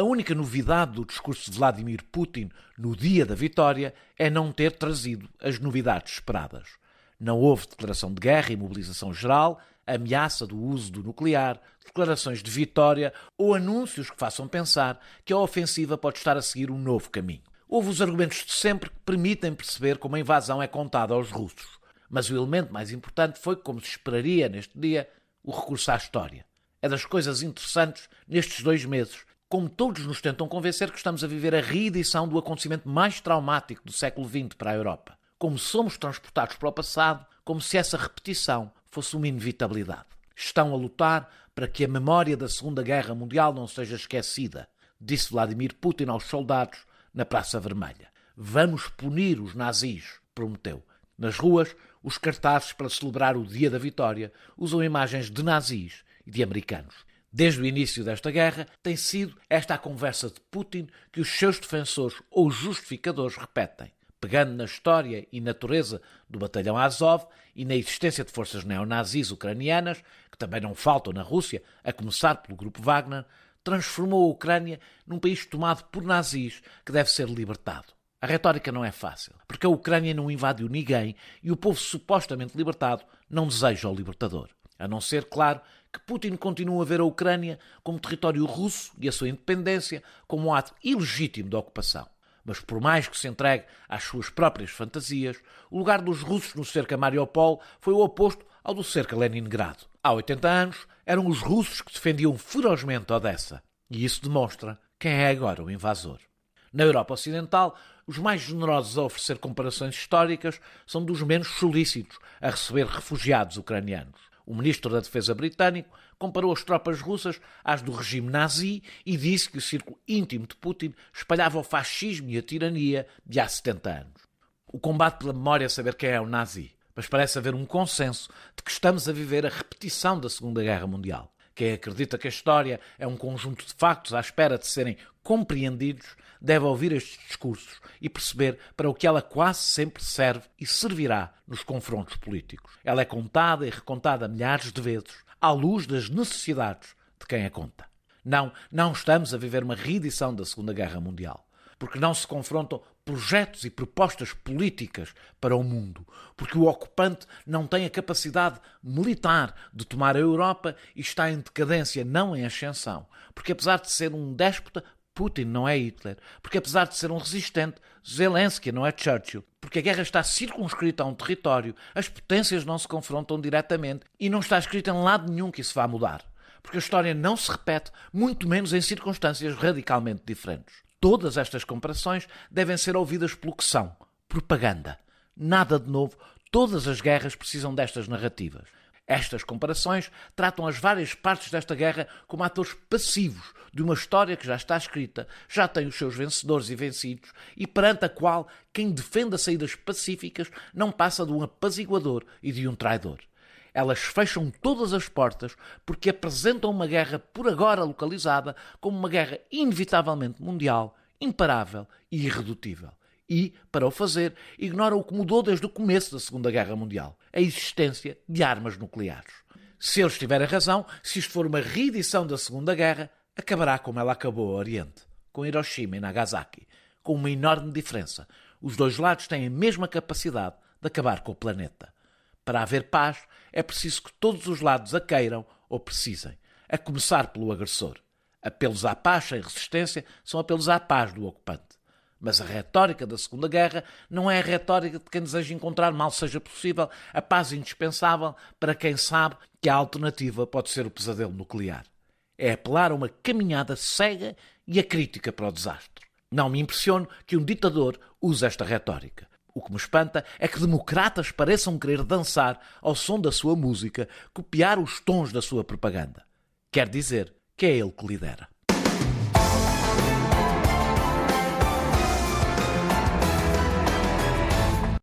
A única novidade do discurso de Vladimir Putin no dia da vitória é não ter trazido as novidades esperadas. Não houve declaração de guerra e mobilização geral, ameaça do uso do nuclear, declarações de vitória ou anúncios que façam pensar que a ofensiva pode estar a seguir um novo caminho. Houve os argumentos de sempre que permitem perceber como a invasão é contada aos russos. Mas o elemento mais importante foi, como se esperaria neste dia, o recurso à história. É das coisas interessantes nestes dois meses, como todos nos tentam convencer que estamos a viver a reedição do acontecimento mais traumático do século XX para a Europa. Como somos transportados para o passado, como se essa repetição fosse uma inevitabilidade. Estão a lutar para que a memória da Segunda Guerra Mundial não seja esquecida, disse Vladimir Putin aos soldados na Praça Vermelha. Vamos punir os nazis, prometeu. Nas ruas, os cartazes para celebrar o Dia da Vitória usam imagens de nazis e de americanos. Desde o início desta guerra, tem sido esta a conversa de Putin que os seus defensores ou justificadores repetem, pegando na história e natureza do batalhão Azov e na existência de forças neonazis ucranianas, que também não faltam na Rússia, a começar pelo grupo Wagner, transformou a Ucrânia num país tomado por nazis que deve ser libertado. A retórica não é fácil, porque a Ucrânia não invadiu ninguém e o povo supostamente libertado não deseja o libertador. A não ser, claro, que Putin continua a ver a Ucrânia como território russo e a sua independência como um ato ilegítimo de ocupação. Mas por mais que se entregue às suas próprias fantasias, o lugar dos russos no cerca Mariupol foi o oposto ao do cerca Leningrado. Há 80 anos, eram os russos que defendiam ferozmente Odessa. E isso demonstra quem é agora o invasor. Na Europa Ocidental, os mais generosos a oferecer comparações históricas são dos menos solícitos a receber refugiados ucranianos. O ministro da Defesa britânico comparou as tropas russas às do regime nazi e disse que o círculo íntimo de Putin espalhava o fascismo e a tirania de há 70 anos. O combate pela memória é saber quem é o nazi, mas parece haver um consenso de que estamos a viver a repetição da Segunda Guerra Mundial. Quem acredita que a história é um conjunto de factos à espera de serem compreendidos deve ouvir estes discursos e perceber para o que ela quase sempre serve e servirá nos confrontos políticos. Ela é contada e recontada milhares de vezes à luz das necessidades de quem a conta. Não, não estamos a viver uma reedição da Segunda Guerra Mundial porque não se confrontam projetos e propostas políticas para o mundo, porque o ocupante não tem a capacidade militar de tomar a Europa e está em decadência, não em ascensão, porque apesar de ser um déspota, Putin não é Hitler, porque apesar de ser um resistente, Zelensky não é Churchill, porque a guerra está circunscrita a um território, as potências não se confrontam diretamente e não está escrito em lado nenhum que isso vá mudar. Porque a história não se repete, muito menos em circunstâncias radicalmente diferentes. Todas estas comparações devem ser ouvidas pelo que são: propaganda. Nada de novo, todas as guerras precisam destas narrativas. Estas comparações tratam as várias partes desta guerra como atores passivos de uma história que já está escrita, já tem os seus vencedores e vencidos, e perante a qual quem defende as saídas pacíficas não passa de um apaziguador e de um traidor. Elas fecham todas as portas porque apresentam uma guerra por agora localizada como uma guerra inevitavelmente mundial, imparável e irredutível. E, para o fazer, ignoram o que mudou desde o começo da Segunda Guerra Mundial: a existência de armas nucleares. Se eles tiverem razão, se isto for uma reedição da Segunda Guerra, acabará como ela acabou ao Oriente, com Hiroshima e Nagasaki, com uma enorme diferença. Os dois lados têm a mesma capacidade de acabar com o planeta. Para haver paz, é preciso que todos os lados a queiram ou precisem, a começar pelo agressor. Apelos à paz sem resistência são apelos à paz do ocupante. Mas a retórica da Segunda Guerra não é a retórica de quem deseja encontrar, mal seja possível, a paz indispensável para quem sabe que a alternativa pode ser o pesadelo nuclear. É apelar a uma caminhada cega e a crítica para o desastre. Não me impressiono que um ditador use esta retórica. O que me espanta é que democratas pareçam querer dançar ao som da sua música, copiar os tons da sua propaganda. Quer dizer que é ele que lidera.